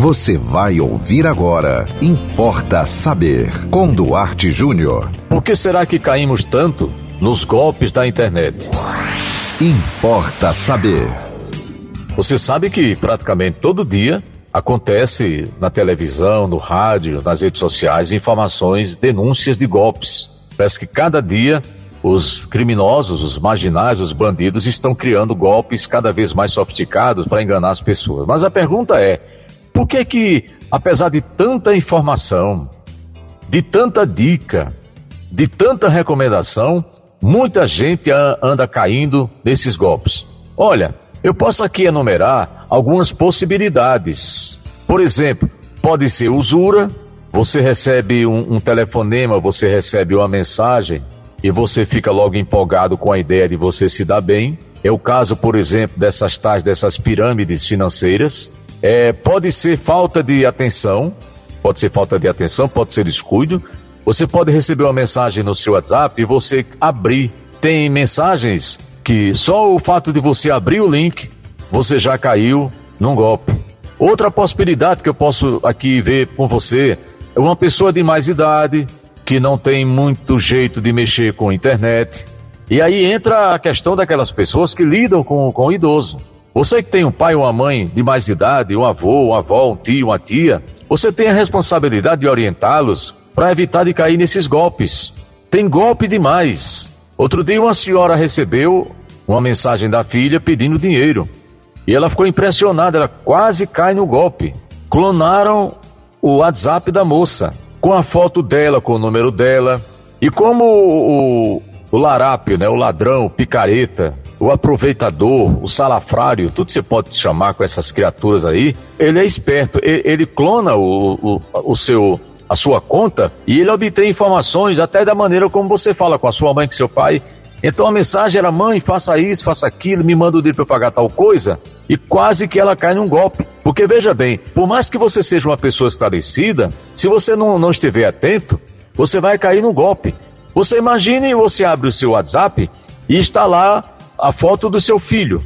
Você vai ouvir agora. Importa saber. Com Duarte Júnior. Por que será que caímos tanto nos golpes da internet? Importa saber. Você sabe que praticamente todo dia acontece na televisão, no rádio, nas redes sociais, informações, denúncias de golpes. Parece que cada dia os criminosos, os marginais, os bandidos estão criando golpes cada vez mais sofisticados para enganar as pessoas. Mas a pergunta é: por que que, apesar de tanta informação, de tanta dica, de tanta recomendação, muita gente anda caindo nesses golpes? Olha, eu posso aqui enumerar algumas possibilidades. Por exemplo, pode ser usura, você recebe um, um telefonema, você recebe uma mensagem e você fica logo empolgado com a ideia de você se dar bem. É o caso, por exemplo, dessas tais dessas pirâmides financeiras. É, pode ser falta de atenção, pode ser falta de atenção, pode ser descuido. Você pode receber uma mensagem no seu WhatsApp e você abrir. Tem mensagens que só o fato de você abrir o link, você já caiu num golpe. Outra possibilidade que eu posso aqui ver com você é uma pessoa de mais idade que não tem muito jeito de mexer com a internet. E aí entra a questão daquelas pessoas que lidam com, com o idoso. Você que tem um pai ou uma mãe de mais idade, um avô, uma avó, um tio, uma tia, você tem a responsabilidade de orientá-los para evitar de cair nesses golpes. Tem golpe demais. Outro dia uma senhora recebeu uma mensagem da filha pedindo dinheiro. E ela ficou impressionada, ela quase cai no golpe. Clonaram o WhatsApp da moça, com a foto dela, com o número dela. E como o, o larápio, né, o ladrão, o picareta, o aproveitador, o salafrário, tudo você pode chamar com essas criaturas aí, ele é esperto, ele, clona o, o, o seu a sua conta e ele obtém informações até da maneira como você fala com a sua mãe, com seu pai. Então a mensagem era: mãe, faça isso, faça aquilo, me manda o dinheiro para pagar tal coisa. E quase que ela cai num golpe. Porque veja bem, por mais que você seja uma pessoa esclarecida, se você não, não estiver atento, você vai cair num golpe. Você imagine, você abre o seu WhatsApp e está lá a foto do seu filho,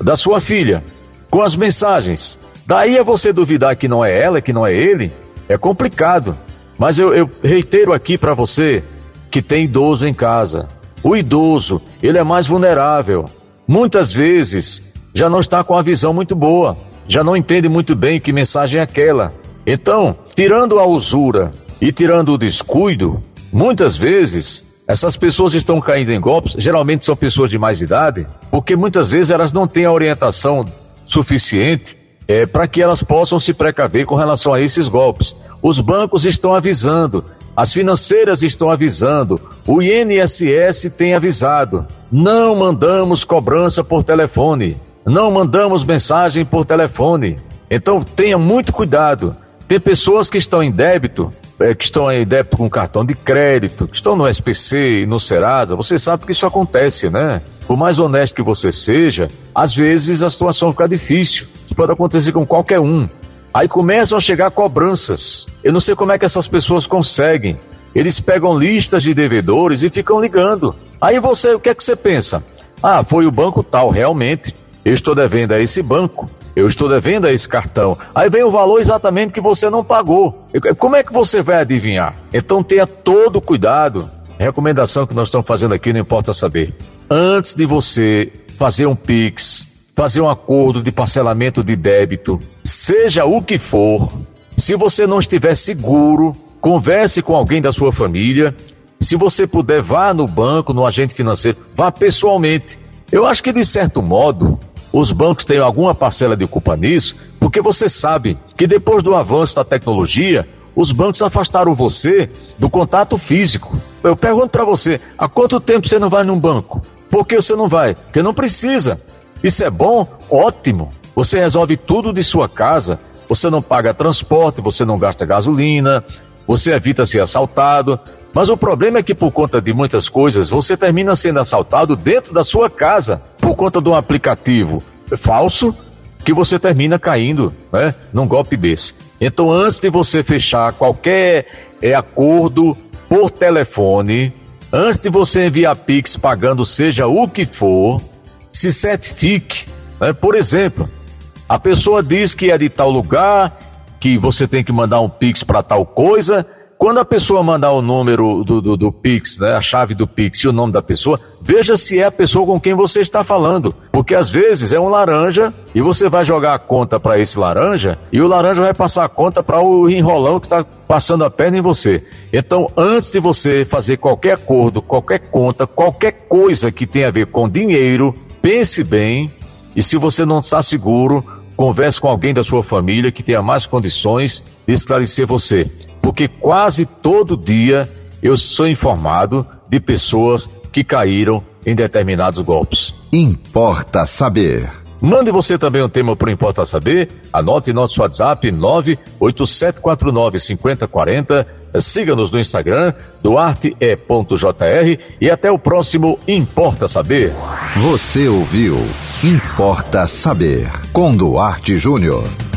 da sua filha, com as mensagens. Daí é você duvidar que não é ela, que não é ele, é complicado. Mas eu, eu reitero aqui para você que tem idoso em casa. O idoso, ele é mais vulnerável. Muitas vezes já não está com a visão muito boa, já não entende muito bem que mensagem é aquela. Então, tirando a usura e tirando o descuido, muitas vezes essas pessoas estão caindo em golpes, geralmente são pessoas de mais idade, porque muitas vezes elas não têm a orientação suficiente é, para que elas possam se precaver com relação a esses golpes. Os bancos estão avisando, as financeiras estão avisando, o INSS tem avisado. Não mandamos cobrança por telefone, não mandamos mensagem por telefone. Então tenha muito cuidado. Tem pessoas que estão em débito é, que estão em débito com cartão de crédito, que estão no SPC e no Serasa, você sabe que isso acontece, né? Por mais honesto que você seja, às vezes a situação fica difícil. Isso pode acontecer com qualquer um. Aí começam a chegar cobranças. Eu não sei como é que essas pessoas conseguem. Eles pegam listas de devedores e ficam ligando. Aí você, o que é que você pensa? Ah, foi o banco tal, realmente. Eu estou devendo a esse banco eu estou devendo a esse cartão. Aí vem o valor exatamente que você não pagou. Como é que você vai adivinhar? Então tenha todo cuidado. Recomendação que nós estamos fazendo aqui, não importa saber. Antes de você fazer um Pix, fazer um acordo de parcelamento de débito, seja o que for, se você não estiver seguro, converse com alguém da sua família. Se você puder, vá no banco, no agente financeiro, vá pessoalmente. Eu acho que, de certo modo, os bancos têm alguma parcela de culpa nisso, porque você sabe que depois do avanço da tecnologia, os bancos afastaram você do contato físico. Eu pergunto para você, há quanto tempo você não vai num banco? Por que você não vai? Porque não precisa. Isso é bom? Ótimo. Você resolve tudo de sua casa. Você não paga transporte, você não gasta gasolina, você evita ser assaltado. Mas o problema é que por conta de muitas coisas, você termina sendo assaltado dentro da sua casa por conta de um aplicativo falso que você termina caindo né, num golpe desse. Então, antes de você fechar qualquer é, acordo por telefone, antes de você enviar Pix pagando seja o que for, se certifique. Né? Por exemplo, a pessoa diz que é de tal lugar, que você tem que mandar um Pix para tal coisa. Quando a pessoa mandar o número do, do, do, Pix, né, a chave do Pix e o nome da pessoa, veja se é a pessoa com quem você está falando. Porque às vezes é um laranja e você vai jogar a conta para esse laranja e o laranja vai passar a conta para o enrolão que está passando a perna em você. Então, antes de você fazer qualquer acordo, qualquer conta, qualquer coisa que tenha a ver com dinheiro, pense bem e se você não está seguro, converse com alguém da sua família que tenha mais condições de esclarecer você porque quase todo dia eu sou informado de pessoas que caíram em determinados golpes. Importa saber. Mande você também um tema para o Importa Saber. Anote nosso WhatsApp 987495040. Siga-nos no Instagram, duarte.jr e até o próximo Importa Saber. Você ouviu Importa Saber com Duarte Júnior.